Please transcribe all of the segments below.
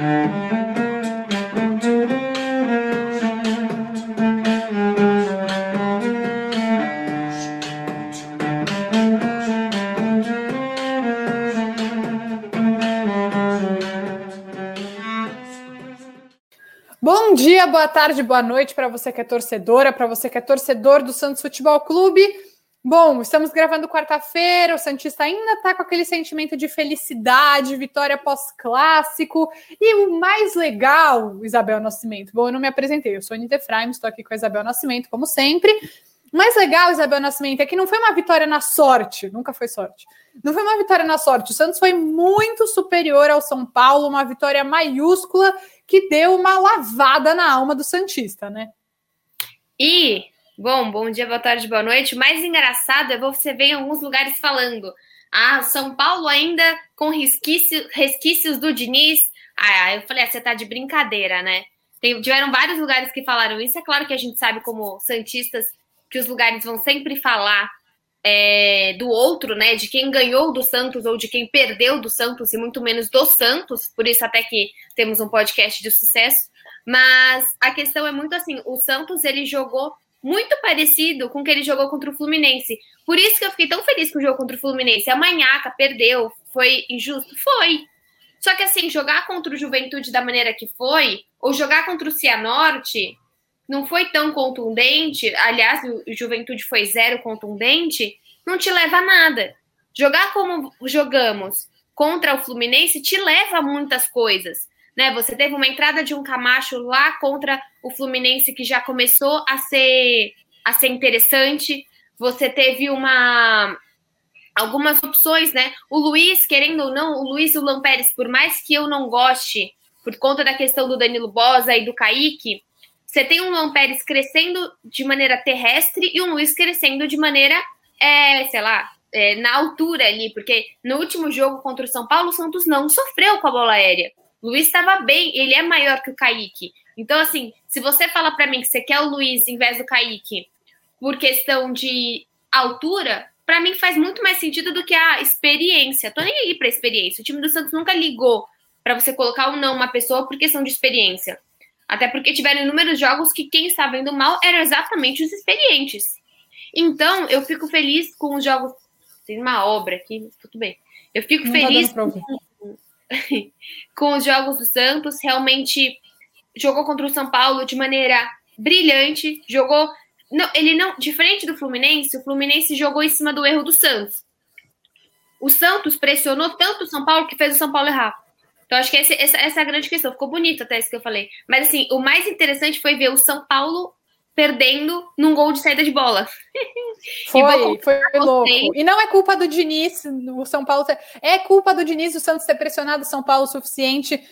Bom dia, boa tarde, boa noite para você que é torcedora, para você que é torcedor do Santos Futebol Clube. Bom, estamos gravando quarta-feira, o Santista ainda está com aquele sentimento de felicidade, vitória pós-clássico. E o mais legal, Isabel Nascimento, bom, eu não me apresentei, eu sou Anita Efraim, estou aqui com a Isabel Nascimento, como sempre. O mais legal, Isabel Nascimento, é que não foi uma vitória na sorte, nunca foi sorte. Não foi uma vitória na sorte, o Santos foi muito superior ao São Paulo, uma vitória maiúscula que deu uma lavada na alma do Santista, né? E Bom, bom dia, boa tarde, boa noite. O mais engraçado é você ver em alguns lugares falando. Ah, São Paulo ainda com resquício, resquícios do Diniz. Ah, eu falei, ah, você tá de brincadeira, né? Tem, tiveram vários lugares que falaram isso. É claro que a gente sabe, como Santistas, que os lugares vão sempre falar é, do outro, né? De quem ganhou do Santos ou de quem perdeu do Santos, e muito menos do Santos. Por isso, até que temos um podcast de sucesso. Mas a questão é muito assim: o Santos ele jogou muito parecido com o que ele jogou contra o Fluminense. Por isso que eu fiquei tão feliz com o jogo contra o Fluminense. A Manhaca perdeu, foi injusto? Foi. Só que assim, jogar contra o Juventude da maneira que foi, ou jogar contra o Cianorte, não foi tão contundente. Aliás, o Juventude foi zero contundente, não te leva a nada. Jogar como jogamos contra o Fluminense te leva a muitas coisas né? Você teve uma entrada de um Camacho lá contra o Fluminense que já começou a ser a ser interessante. Você teve uma algumas opções, né? O Luiz, querendo ou não, o Luiz e o Lampérez, por mais que eu não goste, por conta da questão do Danilo Bosa e do Kaique, você tem um Lampérez crescendo de maneira terrestre e um Luiz crescendo de maneira, é, sei lá, é, na altura ali, porque no último jogo contra o São Paulo, o Santos não sofreu com a bola aérea. Luiz estava bem, ele é maior que o Kaique. Então, assim, se você fala para mim que você quer o Luiz em vez do Kaique por questão de altura, para mim faz muito mais sentido do que a experiência. Tô nem aí para experiência. O time do Santos nunca ligou para você colocar ou não uma pessoa por questão de experiência. Até porque tiveram inúmeros jogos que quem estava indo mal eram exatamente os experientes. Então, eu fico feliz com os jogos. Tem uma obra aqui, tudo bem. Eu fico não tá feliz com, com os jogos do Santos, realmente jogou contra o São Paulo de maneira brilhante, jogou não, ele não, diferente do Fluminense, o Fluminense jogou em cima do erro do Santos. O Santos pressionou tanto o São Paulo que fez o São Paulo errar. Então, acho que essa, essa, essa é a grande questão. Ficou bonito até isso que eu falei. Mas, assim, o mais interessante foi ver o São Paulo perdendo num gol de saída de bola. Foi, foi louco. E não é culpa do Diniz, o São Paulo. É culpa do Diniz o Santos ter pressionado o São Paulo o suficiente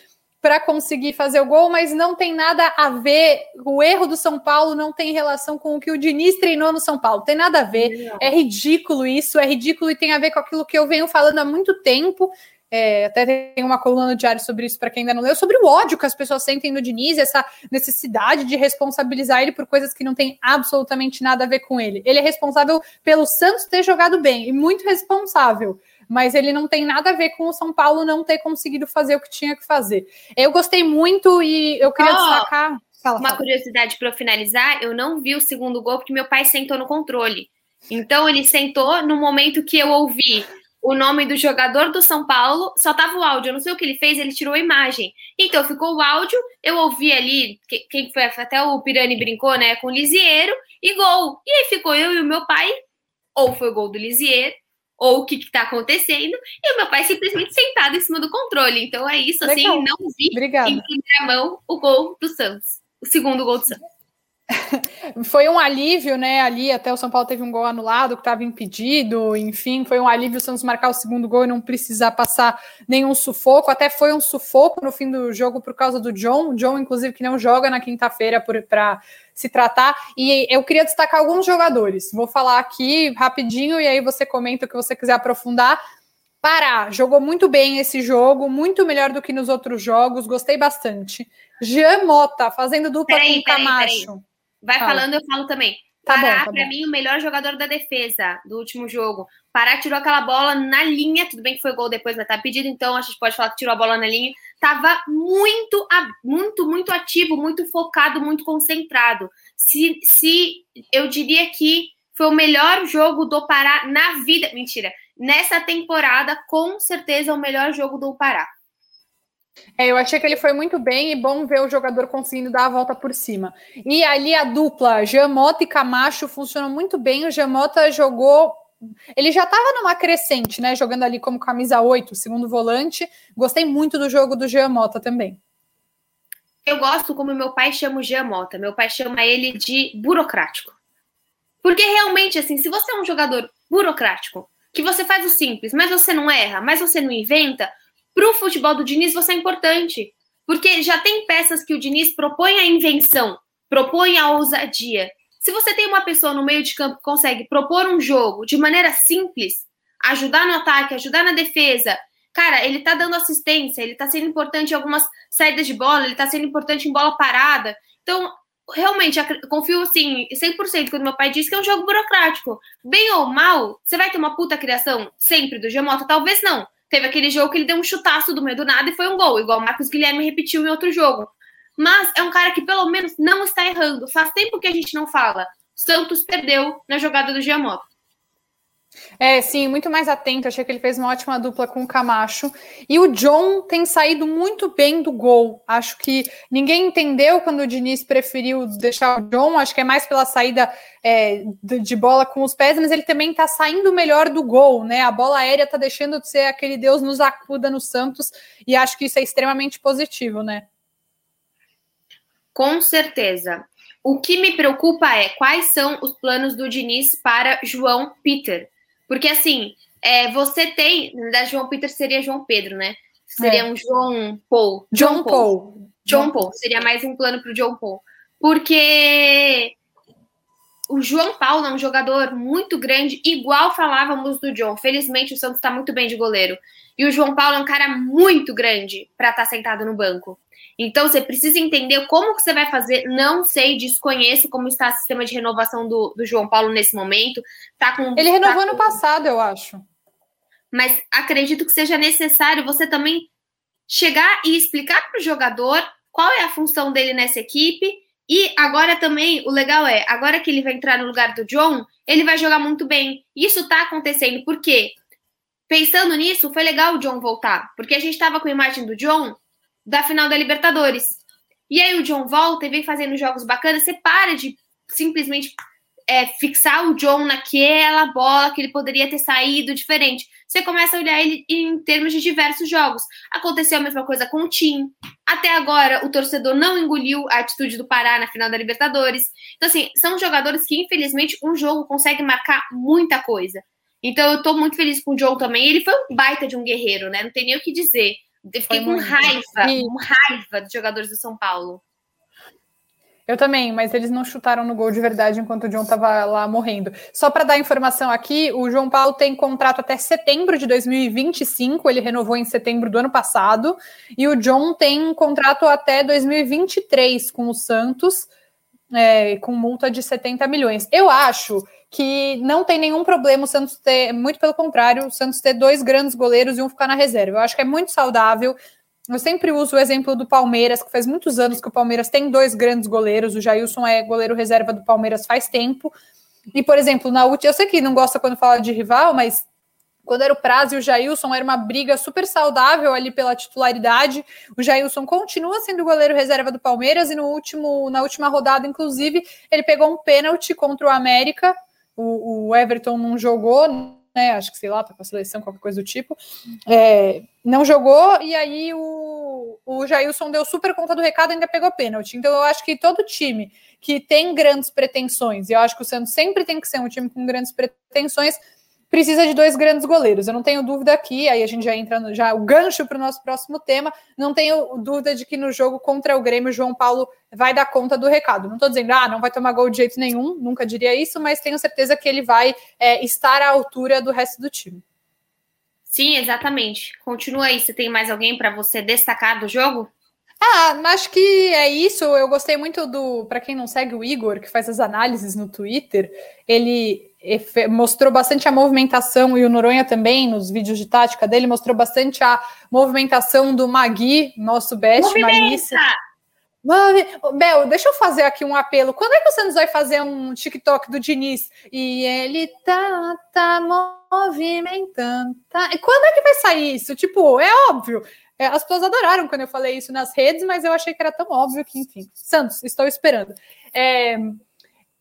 para conseguir fazer o gol, mas não tem nada a ver. O erro do São Paulo não tem relação com o que o Diniz treinou no São Paulo. Tem nada a ver. É ridículo isso, é ridículo e tem a ver com aquilo que eu venho falando há muito tempo é, até tem uma coluna no diário sobre isso para quem ainda não leu, sobre o ódio que as pessoas sentem no Diniz, essa necessidade de responsabilizar ele por coisas que não tem absolutamente nada a ver com ele. Ele é responsável pelo Santos ter jogado bem, e muito responsável, mas ele não tem nada a ver com o São Paulo não ter conseguido fazer o que tinha que fazer. Eu gostei muito e eu queria oh, destacar. Fala, uma fala. curiosidade para finalizar: eu não vi o segundo gol porque meu pai sentou no controle. Então ele sentou no momento que eu ouvi o nome do jogador do São Paulo, só tava o áudio. Eu não sei o que ele fez, ele tirou a imagem. Então ficou o áudio, eu ouvi ali, quem foi, até o Pirani brincou, né, com o Lisieiro, e gol. E aí ficou eu e o meu pai, ou foi o gol do Lisieiro, ou o que está acontecendo, e o meu pai simplesmente sentado em cima do controle. Então é isso, assim, Legal. não vi Obrigada. em primeira mão o gol do Santos, o segundo gol do Santos. Foi um alívio, né? Ali até o São Paulo teve um gol anulado que estava impedido, enfim, foi um alívio o Santos marcar o segundo gol e não precisar passar nenhum sufoco. Até foi um sufoco no fim do jogo por causa do John, o John, inclusive, que não joga na quinta-feira para se tratar. E eu queria destacar alguns jogadores. Vou falar aqui rapidinho e aí você comenta o que você quiser aprofundar. Pará, jogou muito bem esse jogo, muito melhor do que nos outros jogos, gostei bastante. Jean Mota, fazendo dupla peraí, com o Camacho. Vai Fala. falando, eu falo também. Tá Pará, tá para mim, o melhor jogador da defesa do último jogo. Pará tirou aquela bola na linha, tudo bem que foi gol depois, mas tá pedido, então a gente pode falar que tirou a bola na linha. Tava muito, muito, muito ativo, muito focado, muito concentrado. Se, se eu diria que foi o melhor jogo do Pará na vida. Mentira. Nessa temporada, com certeza, o melhor jogo do Pará. É, eu achei que ele foi muito bem e bom ver o jogador conseguindo dar a volta por cima. E ali a dupla Jamota e Camacho funcionou muito bem. O Jamota jogou. Ele já estava numa crescente, né? Jogando ali como camisa 8, segundo volante. Gostei muito do jogo do Jamota também. Eu gosto como meu pai chama o Jamota. Meu pai chama ele de burocrático. Porque realmente, assim, se você é um jogador burocrático, que você faz o simples, mas você não erra, mas você não inventa, para o futebol do Diniz você é importante. Porque já tem peças que o Diniz propõe a invenção, propõe a ousadia. Se você tem uma pessoa no meio de campo que consegue propor um jogo de maneira simples, ajudar no ataque, ajudar na defesa, cara, ele tá dando assistência, ele tá sendo importante em algumas saídas de bola, ele tá sendo importante em bola parada. Então, realmente, confio assim, 100% quando meu pai diz que é um jogo burocrático. Bem ou mal, você vai ter uma puta criação sempre do Gemoto? Talvez não. Teve aquele jogo que ele deu um chutaço do meio do nada e foi um gol, igual o Marcos Guilherme repetiu em outro jogo. Mas é um cara que pelo menos não está errando. Faz tempo que a gente não fala. Santos perdeu na jogada do Giamotto. É, sim, muito mais atento. Achei que ele fez uma ótima dupla com o Camacho. E o John tem saído muito bem do gol. Acho que ninguém entendeu quando o Diniz preferiu deixar o John. Acho que é mais pela saída é, de bola com os pés, mas ele também está saindo melhor do gol, né? A bola aérea está deixando de ser aquele Deus nos acuda no Santos. E acho que isso é extremamente positivo, né? Com certeza. O que me preocupa é quais são os planos do Diniz para João Peter porque, assim, é, você tem. Da João Peter seria João Pedro, né? Seria é. um João Paul. John, Paul. Paul. John Paul. Seria mais um plano para o John Paul. Porque o João Paulo é um jogador muito grande, igual falávamos do John. Felizmente o Santos está muito bem de goleiro. E o João Paulo é um cara muito grande para estar tá sentado no banco. Então você precisa entender como que você vai fazer. Não sei, desconheço como está o sistema de renovação do, do João Paulo nesse momento. Tá com, Ele renovou tá ano passado, eu acho. Mas acredito que seja necessário você também chegar e explicar para o jogador qual é a função dele nessa equipe. E agora também, o legal é, agora que ele vai entrar no lugar do John, ele vai jogar muito bem. Isso está acontecendo, porque pensando nisso, foi legal o John voltar. Porque a gente estava com a imagem do John da final da Libertadores. E aí o John volta e vem fazendo jogos bacanas, você para de simplesmente é, fixar o John naquela bola que ele poderia ter saído diferente. Você começa a olhar ele em termos de diversos jogos. Aconteceu a mesma coisa com o Tim. Até agora, o torcedor não engoliu a atitude do Pará na final da Libertadores. Então, assim, são jogadores que, infelizmente, um jogo consegue marcar muita coisa. Então, eu tô muito feliz com o John também. Ele foi um baita de um guerreiro, né? Não tem nem o que dizer. Eu fiquei com raiva, com raiva dos jogadores do São Paulo. Eu também, mas eles não chutaram no gol de verdade enquanto o John estava lá morrendo. Só para dar informação aqui, o João Paulo tem contrato até setembro de 2025, ele renovou em setembro do ano passado, e o John tem contrato até 2023 com o Santos, é, com multa de 70 milhões. Eu acho que não tem nenhum problema o Santos ter, muito pelo contrário, o Santos ter dois grandes goleiros e um ficar na reserva. Eu acho que é muito saudável. Eu sempre uso o exemplo do Palmeiras, que faz muitos anos que o Palmeiras tem dois grandes goleiros. O Jailson é goleiro reserva do Palmeiras faz tempo. E, por exemplo, na última, eu sei que não gosta quando fala de rival, mas quando era o Prazo e o Jailson, era uma briga super saudável ali pela titularidade. O Jailson continua sendo goleiro reserva do Palmeiras e no último, na última rodada, inclusive, ele pegou um pênalti contra o América o, o Everton não jogou, né? Acho que sei lá, tá com a seleção, qualquer coisa do tipo. É, não jogou, e aí o, o Jailson deu super conta do recado e ainda pegou pênalti. Então eu acho que todo time que tem grandes pretensões, e eu acho que o Santos sempre tem que ser um time com grandes pretensões, precisa de dois grandes goleiros. Eu não tenho dúvida aqui, aí a gente já entra no, já o gancho para o nosso próximo tema. Não tenho dúvida de que no jogo contra o Grêmio, o João Paulo vai dar conta do recado. Não estou dizendo, ah, não vai tomar gol de jeito nenhum, nunca diria isso, mas tenho certeza que ele vai é, estar à altura do resto do time. Sim, exatamente. Continua aí. Você tem mais alguém para você destacar do jogo? Ah, acho que é isso. Eu gostei muito do. Para quem não segue o Igor, que faz as análises no Twitter, ele mostrou bastante a movimentação, e o Noronha também, nos vídeos de tática dele, mostrou bastante a movimentação do Magui, nosso best Magui. Bel, deixa eu fazer aqui um apelo. Quando é que o Santos vai fazer um TikTok do Diniz? E ele tá, tá movimentando. Tá. E quando é que vai sair isso? Tipo, é óbvio. É, as pessoas adoraram quando eu falei isso nas redes, mas eu achei que era tão óbvio que, enfim. Santos, estou esperando. É,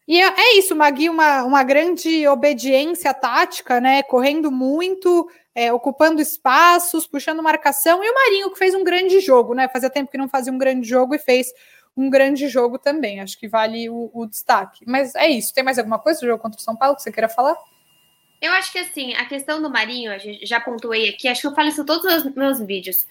e é, é isso, Magui, uma, uma grande obediência tática, né? Correndo muito, é, ocupando espaços, puxando marcação, e o Marinho, que fez um grande jogo, né? Fazia tempo que não fazia um grande jogo e fez um grande jogo também. Acho que vale o, o destaque. Mas é isso. Tem mais alguma coisa do jogo contra o São Paulo que você queira falar? Eu acho que assim, a questão do Marinho, já pontuei aqui, acho que eu falo isso em todos os meus vídeos.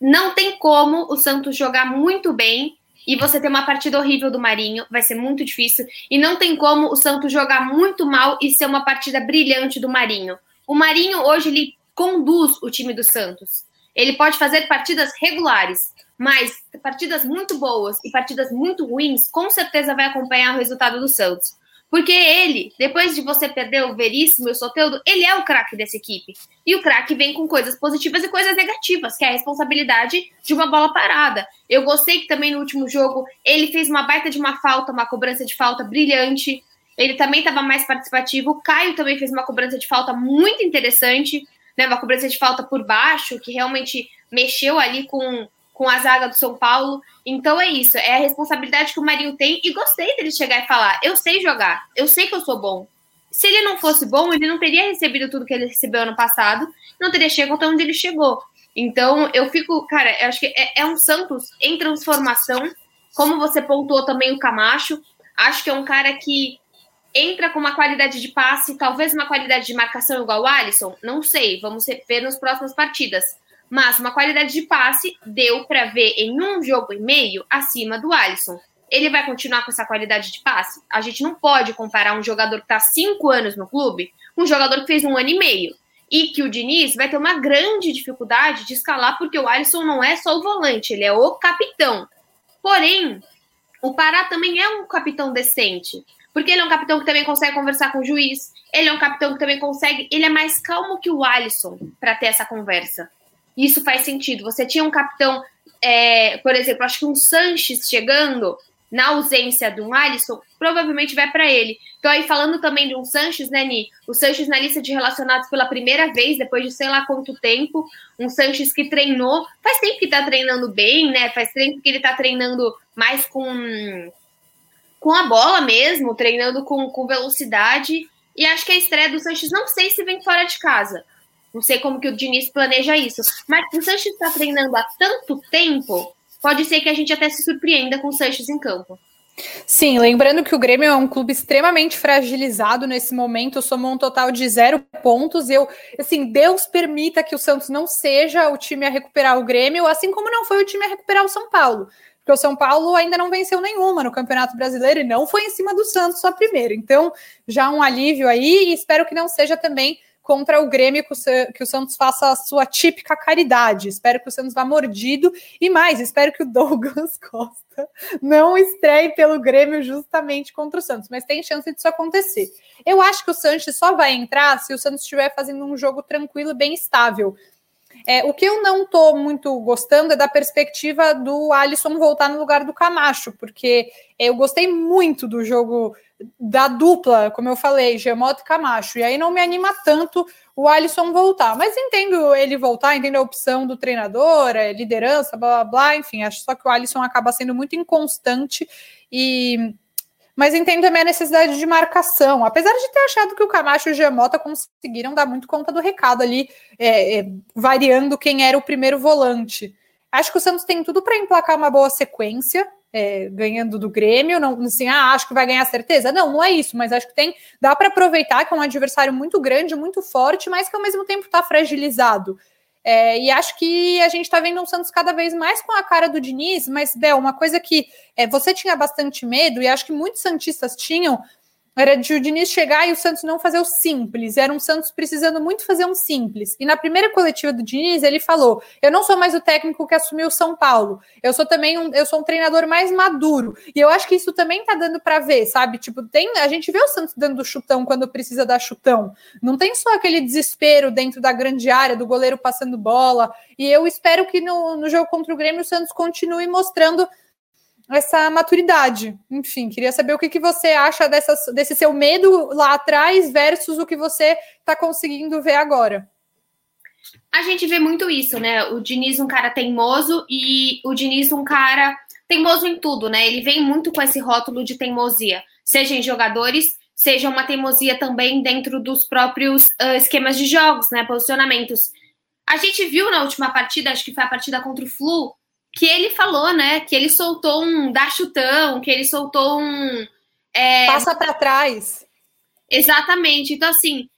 Não tem como o Santos jogar muito bem e você ter uma partida horrível do Marinho, vai ser muito difícil. E não tem como o Santos jogar muito mal e ser uma partida brilhante do Marinho. O Marinho hoje ele conduz o time do Santos. Ele pode fazer partidas regulares, mas partidas muito boas e partidas muito ruins, com certeza vai acompanhar o resultado do Santos. Porque ele, depois de você perder o Veríssimo e o Soteudo, ele é o craque dessa equipe. E o craque vem com coisas positivas e coisas negativas, que é a responsabilidade de uma bola parada. Eu gostei que também no último jogo ele fez uma baita de uma falta, uma cobrança de falta brilhante. Ele também estava mais participativo. O Caio também fez uma cobrança de falta muito interessante, né? Uma cobrança de falta por baixo, que realmente mexeu ali com com a zaga do São Paulo. Então é isso, é a responsabilidade que o Marinho tem e gostei dele chegar e falar: eu sei jogar, eu sei que eu sou bom. Se ele não fosse bom, ele não teria recebido tudo que ele recebeu ano passado, não teria chegado até onde ele chegou. Então eu fico, cara, eu acho que é, é um Santos em transformação, como você pontuou também o Camacho. Acho que é um cara que entra com uma qualidade de passe, talvez uma qualidade de marcação igual o Alisson, não sei, vamos ver nas próximas partidas mas uma qualidade de passe deu para ver em um jogo e meio acima do Alisson. Ele vai continuar com essa qualidade de passe? A gente não pode comparar um jogador que está cinco anos no clube com um jogador que fez um ano e meio. E que o Diniz vai ter uma grande dificuldade de escalar, porque o Alisson não é só o volante, ele é o capitão. Porém, o Pará também é um capitão decente. Porque ele é um capitão que também consegue conversar com o juiz. Ele é um capitão que também consegue. Ele é mais calmo que o Alisson para ter essa conversa isso faz sentido. Você tinha um capitão, é, por exemplo, acho que um Sanches chegando na ausência de um Alisson, provavelmente vai para ele. Então, aí falando também de um Sanches, né, Ni? O Sanches na lista de relacionados pela primeira vez, depois de sei lá quanto tempo. Um Sanches que treinou, faz tempo que tá treinando bem, né? Faz tempo que ele tá treinando mais com, com a bola mesmo, treinando com, com velocidade. E acho que a estreia do Sanches, não sei se vem fora de casa, não sei como que o Diniz planeja isso. Mas o Sanches está treinando há tanto tempo, pode ser que a gente até se surpreenda com o Sanches em campo. Sim, lembrando que o Grêmio é um clube extremamente fragilizado nesse momento, somou um total de zero pontos. Eu, assim, Deus permita que o Santos não seja o time a recuperar o Grêmio, assim como não foi o time a recuperar o São Paulo. Porque o São Paulo ainda não venceu nenhuma no Campeonato Brasileiro e não foi em cima do Santos só primeiro. Então, já um alívio aí, e espero que não seja também contra o Grêmio, que o Santos faça a sua típica caridade. Espero que o Santos vá mordido e mais, espero que o Douglas Costa não estreie pelo Grêmio justamente contra o Santos, mas tem chance disso acontecer. Eu acho que o Sanches só vai entrar se o Santos estiver fazendo um jogo tranquilo, bem estável. É, o que eu não estou muito gostando é da perspectiva do Alisson voltar no lugar do Camacho, porque eu gostei muito do jogo da dupla, como eu falei, Gemoto e Camacho. E aí não me anima tanto o Alisson voltar. Mas entendo ele voltar, entendo a opção do treinador, liderança, blá blá blá, enfim, acho só que o Alisson acaba sendo muito inconstante e. Mas entendo também a necessidade de marcação. Apesar de ter achado que o Camacho e o Gemota conseguiram dar muito conta do recado ali, é, é, variando quem era o primeiro volante. Acho que o Santos tem tudo para emplacar uma boa sequência é, ganhando do Grêmio, não assim, ah, acho que vai ganhar certeza. Não, não é isso, mas acho que tem, dá para aproveitar que é um adversário muito grande, muito forte, mas que ao mesmo tempo está fragilizado. É, e acho que a gente está vendo um Santos cada vez mais com a cara do Diniz, mas, Bel, uma coisa que é, você tinha bastante medo, e acho que muitos Santistas tinham, era de o Diniz chegar e o Santos não fazer o simples. Era um Santos precisando muito fazer um simples. E na primeira coletiva do Diniz, ele falou: Eu não sou mais o técnico que assumiu o São Paulo. Eu sou também um, eu sou um treinador mais maduro. E eu acho que isso também tá dando para ver, sabe? Tipo, tem, a gente vê o Santos dando chutão quando precisa dar chutão. Não tem só aquele desespero dentro da grande área, do goleiro passando bola. E eu espero que no, no jogo contra o Grêmio o Santos continue mostrando essa maturidade. Enfim, queria saber o que, que você acha dessas, desse seu medo lá atrás versus o que você está conseguindo ver agora. A gente vê muito isso, né? O Diniz um cara teimoso e o Diniz um cara teimoso em tudo, né? Ele vem muito com esse rótulo de teimosia, seja em jogadores, seja uma teimosia também dentro dos próprios uh, esquemas de jogos, né? Posicionamentos. A gente viu na última partida, acho que foi a partida contra o Flu, que ele falou, né? Que ele soltou um dar chutão, que ele soltou um. É... Passa para trás. Exatamente. Então, assim,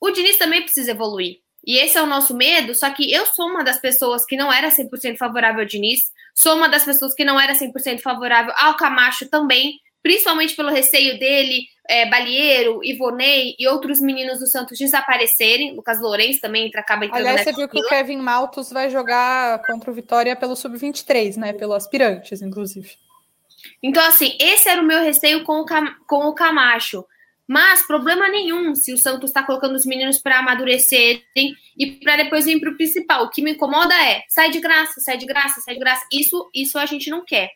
o Diniz também precisa evoluir. E esse é o nosso medo, só que eu sou uma das pessoas que não era 100% favorável ao Diniz, sou uma das pessoas que não era 100% favorável ao Camacho também, principalmente pelo receio dele, é, Balieiro, Ivonei e outros meninos do Santos desaparecerem. Lucas Lourenço também entra, acaba entrando Aliás, você viu que o Kevin Maltos vai jogar contra o Vitória pelo Sub-23, né? Pelo aspirantes, inclusive. Então, assim, esse era o meu receio com o, Cam com o Camacho. Mas problema nenhum se o Santos está colocando os meninos para amadurecerem e para depois vir para o principal. O que me incomoda é sai de graça, sai de graça, sai de graça. Isso, isso a gente não quer.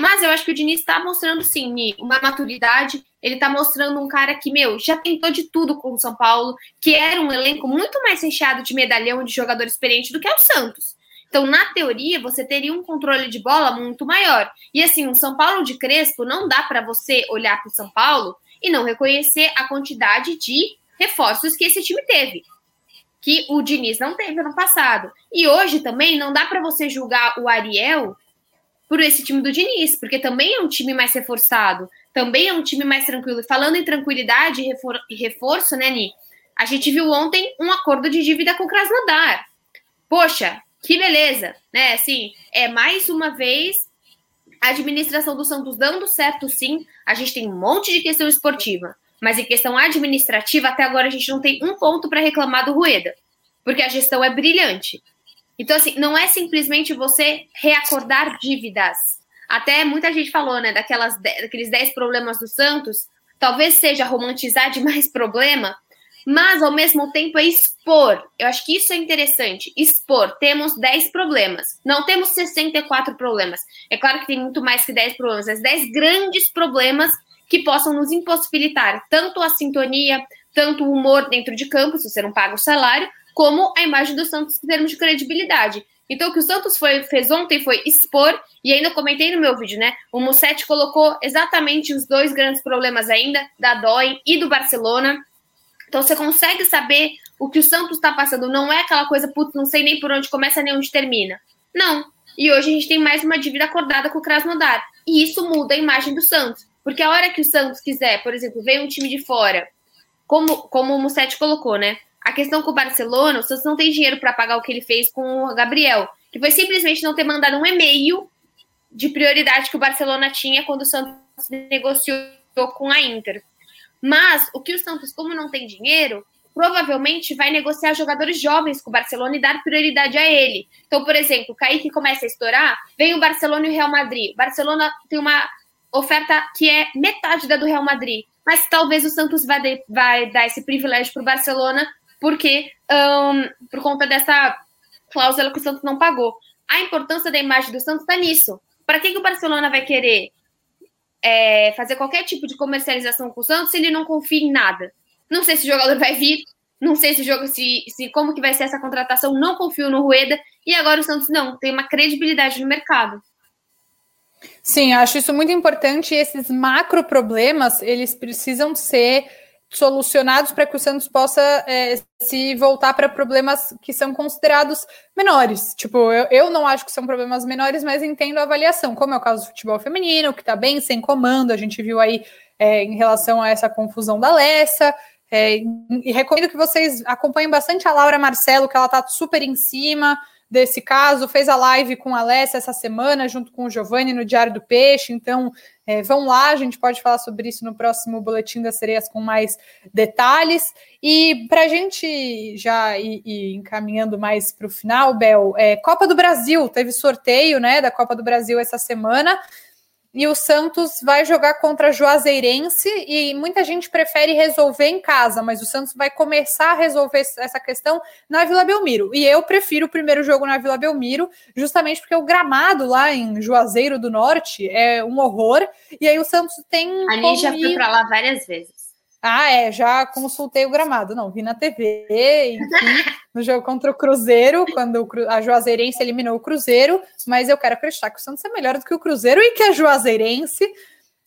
Mas eu acho que o Diniz está mostrando, sim, uma maturidade. Ele está mostrando um cara que, meu, já tentou de tudo com o São Paulo, que era um elenco muito mais recheado de medalhão de jogador experiente do que é o Santos. Então, na teoria, você teria um controle de bola muito maior. E assim, o São Paulo de Crespo não dá para você olhar para o São Paulo e não reconhecer a quantidade de reforços que esse time teve. Que o Diniz não teve ano passado. E hoje também não dá para você julgar o Ariel por esse time do Diniz, porque também é um time mais reforçado, também é um time mais tranquilo. Falando em tranquilidade e reforço, né, Ni? A gente viu ontem um acordo de dívida com o Krasnodar. Poxa, que beleza, né? Assim, é mais uma vez a administração do Santos dando certo, sim. A gente tem um monte de questão esportiva, mas em questão administrativa, até agora a gente não tem um ponto para reclamar do Rueda, porque a gestão é brilhante. Então, assim, não é simplesmente você reacordar dívidas. Até muita gente falou, né, daquelas, daqueles 10 problemas do Santos, talvez seja romantizar demais problema, mas ao mesmo tempo é expor. Eu acho que isso é interessante. Expor. Temos 10 problemas. Não temos 64 problemas. É claro que tem muito mais que 10 problemas, mas 10 grandes problemas que possam nos impossibilitar tanto a sintonia, tanto o humor dentro de campo, se você não paga o salário, como a imagem do Santos em termos de credibilidade. Então, o que o Santos foi, fez ontem foi expor, e ainda comentei no meu vídeo, né? O Mussetti colocou exatamente os dois grandes problemas ainda, da Dói e do Barcelona. Então, você consegue saber o que o Santos está passando. Não é aquela coisa, putz, não sei nem por onde começa nem onde termina. Não. E hoje a gente tem mais uma dívida acordada com o Krasnodar. E isso muda a imagem do Santos. Porque a hora que o Santos quiser, por exemplo, vem um time de fora, como, como o Mussetti colocou, né? A questão com o Barcelona, o Santos não tem dinheiro para pagar o que ele fez com o Gabriel, que foi simplesmente não ter mandado um e-mail de prioridade que o Barcelona tinha quando o Santos negociou com a Inter. Mas o que o Santos, como não tem dinheiro, provavelmente vai negociar jogadores jovens com o Barcelona e dar prioridade a ele. Então, por exemplo, o Kaique começa a estourar, vem o Barcelona e o Real Madrid. O Barcelona tem uma oferta que é metade da do Real Madrid. Mas talvez o Santos vai, de, vai dar esse privilégio para o Barcelona porque um, por conta dessa cláusula que o Santos não pagou. A importância da imagem do Santos está nisso. Para que, que o Barcelona vai querer é, fazer qualquer tipo de comercialização com o Santos se ele não confia em nada? Não sei se o jogador vai vir, não sei se jogo, se, se como que vai ser essa contratação, não confio no Rueda, e agora o Santos não, tem uma credibilidade no mercado. Sim, acho isso muito importante. Esses macro problemas, eles precisam ser solucionados para que o Santos possa é, se voltar para problemas que são considerados menores. Tipo, eu, eu não acho que são problemas menores, mas entendo a avaliação, como é o caso do futebol feminino, que está bem sem comando, a gente viu aí é, em relação a essa confusão da Lessa, É, e recomendo que vocês acompanhem bastante a Laura Marcelo, que ela está super em cima desse caso, fez a live com a Alessia essa semana, junto com o Giovanni no Diário do Peixe. Então, é, vão lá, a gente pode falar sobre isso no próximo Boletim das Sereias com mais detalhes. E para a gente já ir, ir encaminhando mais para o final, Bel, é, Copa do Brasil, teve sorteio né, da Copa do Brasil essa semana e o Santos vai jogar contra Juazeirense e muita gente prefere resolver em casa, mas o Santos vai começar a resolver essa questão na Vila Belmiro. E eu prefiro o primeiro jogo na Vila Belmiro, justamente porque o gramado lá em Juazeiro do Norte é um horror. E aí o Santos tem. A gente já foi para lá várias vezes. Ah, é, já consultei o gramado. Não, vi na TV, enfim, no jogo contra o Cruzeiro, quando a Juazeirense eliminou o Cruzeiro, mas eu quero acreditar que o Santos é melhor do que o Cruzeiro e que a Juazeirense.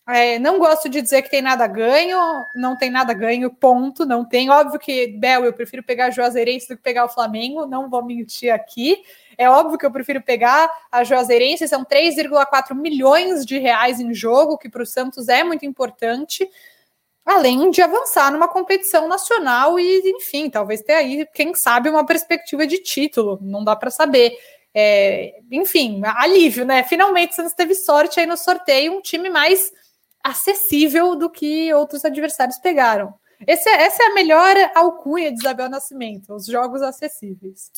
É, não gosto de dizer que tem nada ganho, não tem nada ganho, ponto, não tem. Óbvio que, Bel, eu prefiro pegar a Juazeirense do que pegar o Flamengo, não vou mentir aqui. É óbvio que eu prefiro pegar a Juazeirense, são 3,4 milhões de reais em jogo, que para o Santos é muito importante além de avançar numa competição nacional e, enfim, talvez ter aí, quem sabe, uma perspectiva de título, não dá para saber. É, enfim, alívio, né? Finalmente o Santos teve sorte aí no sorteio, um time mais acessível do que outros adversários pegaram. Esse, é, essa é a melhor alcunha de Isabel Nascimento, os jogos acessíveis.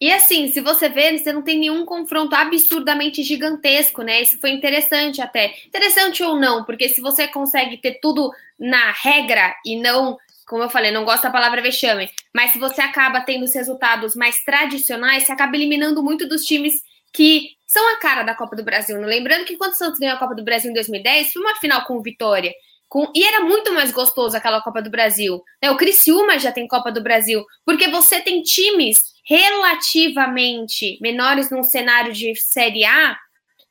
E assim, se você ver, você não tem nenhum confronto absurdamente gigantesco, né? Isso foi interessante até. Interessante ou não, porque se você consegue ter tudo na regra e não, como eu falei, não gosto da palavra vexame, mas se você acaba tendo os resultados mais tradicionais, você acaba eliminando muito dos times que são a cara da Copa do Brasil. Lembrando que quando o Santos ganhou a Copa do Brasil em 2010, foi uma final com vitória. Com, e era muito mais gostoso aquela Copa do Brasil. Né? O Criciúma já tem Copa do Brasil, porque você tem times relativamente menores num cenário de Série A,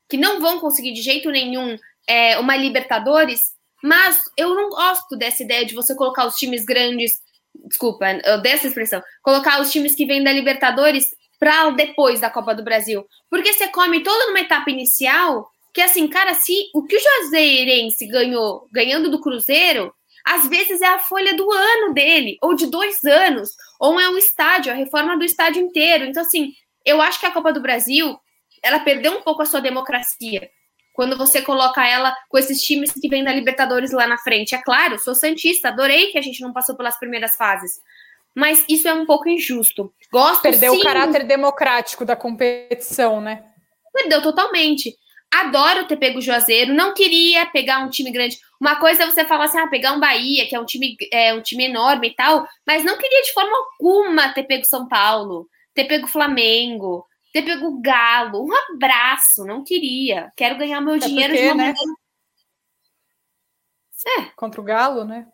que não vão conseguir de jeito nenhum é, uma Libertadores, mas eu não gosto dessa ideia de você colocar os times grandes, desculpa, eu expressão, colocar os times que vêm da Libertadores para depois da Copa do Brasil. Porque você come toda numa etapa inicial, que assim, cara, se o que o Joseirense ganhou ganhando do Cruzeiro, às vezes é a folha do ano dele, ou de dois anos, ou é um estádio, a reforma do estádio inteiro. Então, assim, eu acho que a Copa do Brasil, ela perdeu um pouco a sua democracia. Quando você coloca ela com esses times que vêm da Libertadores lá na frente. É claro, sou Santista, adorei que a gente não passou pelas primeiras fases. Mas isso é um pouco injusto. Gosto Perdeu sim, o caráter democrático da competição, né? Perdeu totalmente. Adoro ter pego o Juazeiro, não queria pegar um time grande. Uma coisa é você falar assim, ah, pegar um Bahia, que é um time, é, um time enorme e tal, mas não queria de forma alguma ter pego São Paulo, ter pego Flamengo, ter pego Galo. Um abraço, não queria. Quero ganhar meu é dinheiro porque, de uma né? É. Contra o Galo, né?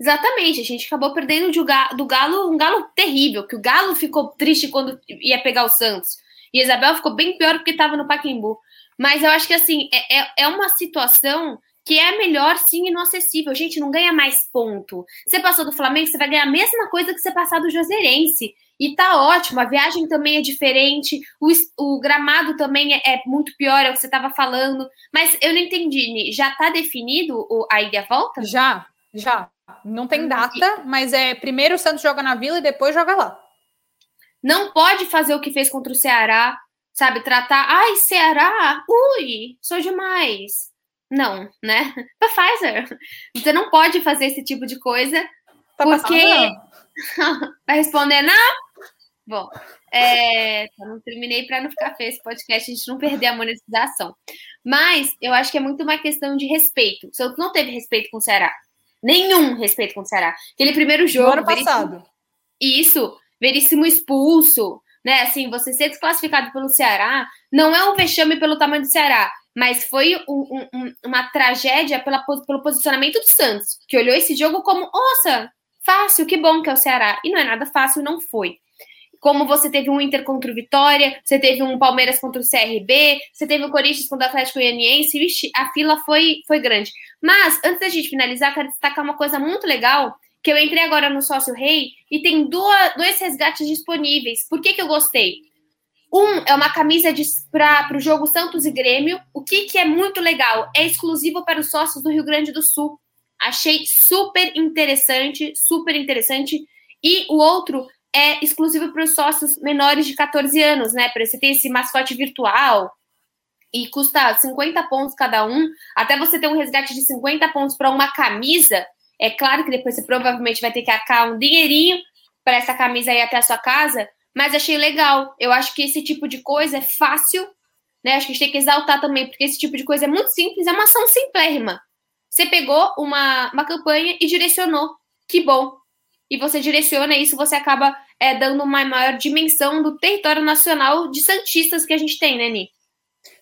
Exatamente, a gente acabou perdendo do Galo um Galo terrível, que o Galo ficou triste quando ia pegar o Santos. E a Isabel ficou bem pior porque estava no Paquembu. Mas eu acho que assim, é, é, é uma situação que é melhor sim e não acessível. Gente, não ganha mais ponto. Você passou do Flamengo, você vai ganhar a mesma coisa que você passar do Joseirense. E tá ótimo, a viagem também é diferente, o, o gramado também é, é, muito pior, é o que você estava falando. Mas eu não entendi, já tá definido o, a ida e a volta? Já, já. Não tem hum, data, mas é primeiro o Santos joga na Vila e depois joga lá. Não pode fazer o que fez contra o Ceará, sabe? Tratar, ai, Ceará, ui, sou demais. Não, né? Pfizer. Você não pode fazer esse tipo de coisa, tá porque. Vai responder, não? Bom, é, não terminei para não ficar feio esse podcast, a gente não perder a monetização. Mas eu acho que é muito uma questão de respeito. Santos não teve respeito com o Ceará. Nenhum respeito com o Ceará. Aquele primeiro jogo. No ano passado. Veríssimo, isso, Veríssimo expulso, né? Assim, você ser desclassificado pelo Ceará não é um vexame pelo tamanho do Ceará, mas foi um, um, uma tragédia pela, pelo posicionamento do Santos, que olhou esse jogo como, nossa, fácil, que bom que é o Ceará. E não é nada fácil, não foi. Como você teve um Inter contra o Vitória, você teve um Palmeiras contra o CRB, você teve o Corinthians contra o Atlético Goianiense, a fila foi, foi grande. Mas, antes da gente finalizar, quero destacar uma coisa muito legal, que eu entrei agora no Sócio Rei e tem duas, dois resgates disponíveis. Por que, que eu gostei? Um é uma camisa para o jogo Santos e Grêmio. O que, que é muito legal? É exclusivo para os sócios do Rio Grande do Sul. Achei super interessante, super interessante. E o outro é exclusivo para os sócios menores de 14 anos, né? Para você ter esse mascote virtual e custa 50 pontos cada um, até você ter um resgate de 50 pontos para uma camisa. É claro que depois você provavelmente vai ter que arcar um dinheirinho para essa camisa ir até a sua casa, mas achei legal. Eu acho que esse tipo de coisa é fácil, né? Acho que a gente tem que exaltar também, porque esse tipo de coisa é muito simples, é uma ação simplérrima. Você pegou uma, uma campanha e direcionou. Que bom. E você direciona isso, você acaba é, dando uma maior dimensão do território nacional de Santistas que a gente tem, né, Ni?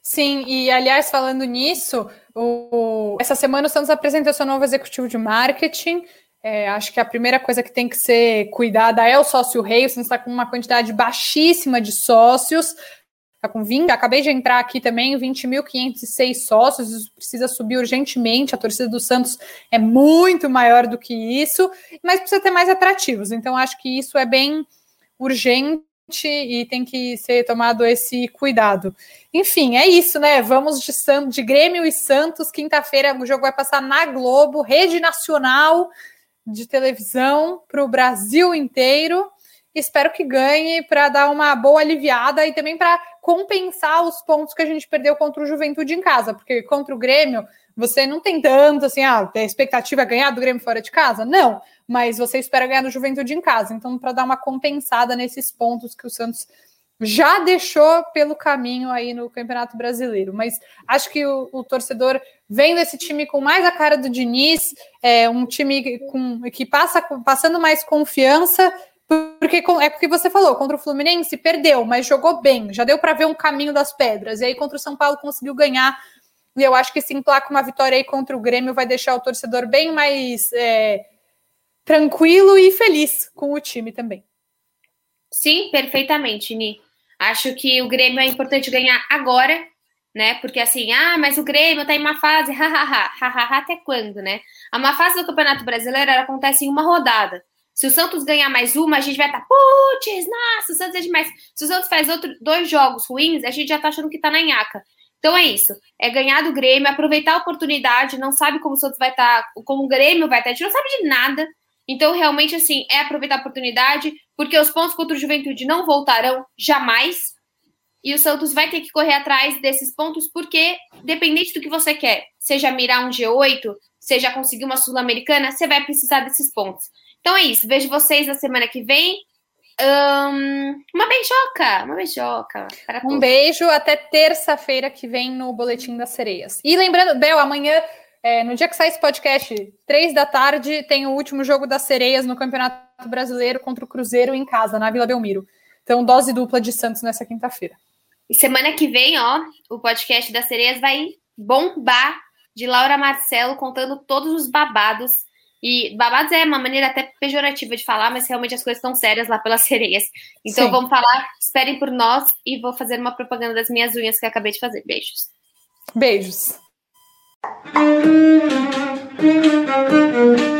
Sim, e aliás, falando nisso, o... essa semana o Santos apresentou seu novo executivo de marketing. É, acho que a primeira coisa que tem que ser cuidada é o sócio rei. O Santos está com uma quantidade baixíssima de sócios. Está com 20, acabei de entrar aqui também, 20.506 sócios, isso precisa subir urgentemente. A torcida do Santos é muito maior do que isso, mas precisa ter mais atrativos. Então, acho que isso é bem urgente e tem que ser tomado esse cuidado. Enfim, é isso, né? Vamos de, San... de Grêmio e Santos. Quinta-feira o jogo vai passar na Globo, rede nacional de televisão para o Brasil inteiro. Espero que ganhe para dar uma boa aliviada e também para compensar os pontos que a gente perdeu contra o Juventude em casa, porque contra o Grêmio você não tem tanto assim, ah, a expectativa é ganhar do Grêmio fora de casa? Não, mas você espera ganhar do Juventude em casa. Então, para dar uma compensada nesses pontos que o Santos já deixou pelo caminho aí no Campeonato Brasileiro. Mas acho que o, o torcedor vendo esse time com mais a cara do Diniz, é um time com, que passa passando mais confiança, porque é porque você falou, contra o Fluminense perdeu, mas jogou bem, já deu para ver um caminho das pedras. E aí contra o São Paulo conseguiu ganhar. E eu acho que se emplaca uma vitória aí contra o Grêmio vai deixar o torcedor bem mais é, tranquilo e feliz com o time também. Sim, perfeitamente, Ni. Acho que o Grêmio é importante ganhar agora, né? Porque assim, ah, mas o Grêmio tá em uma fase, hahaha, hahaha, até quando, né? A má fase do Campeonato Brasileiro acontece em uma rodada. Se o Santos ganhar mais uma, a gente vai estar, tá, putz, nossa, o Santos é demais. Se o Santos faz outro, dois jogos ruins, a gente já tá achando que tá na nhaca. Então é isso. É ganhar do Grêmio, aproveitar a oportunidade, não sabe como o Santos vai estar, tá, como o Grêmio vai estar, tá, a gente não sabe de nada. Então, realmente, assim, é aproveitar a oportunidade, porque os pontos contra o Juventude não voltarão jamais. E o Santos vai ter que correr atrás desses pontos, porque, dependente do que você quer, seja mirar um G8, seja conseguir uma Sul-Americana, você vai precisar desses pontos. Então é isso. Vejo vocês na semana que vem. Um, uma beijoca, uma beijoca. um beijo até terça-feira que vem no Boletim das Sereias. E lembrando, Bel, amanhã é, no dia que sai esse podcast, três da tarde, tem o último jogo das sereias no Campeonato Brasileiro contra o Cruzeiro em casa, na Vila Belmiro. Então, dose dupla de Santos nessa quinta-feira. E semana que vem, ó, o podcast das sereias vai bombar de Laura Marcelo contando todos os babados. E babados é uma maneira até pejorativa de falar, mas realmente as coisas estão sérias lá pelas sereias. Então Sim. vamos falar, esperem por nós e vou fazer uma propaganda das minhas unhas que eu acabei de fazer. Beijos. Beijos. Thank you.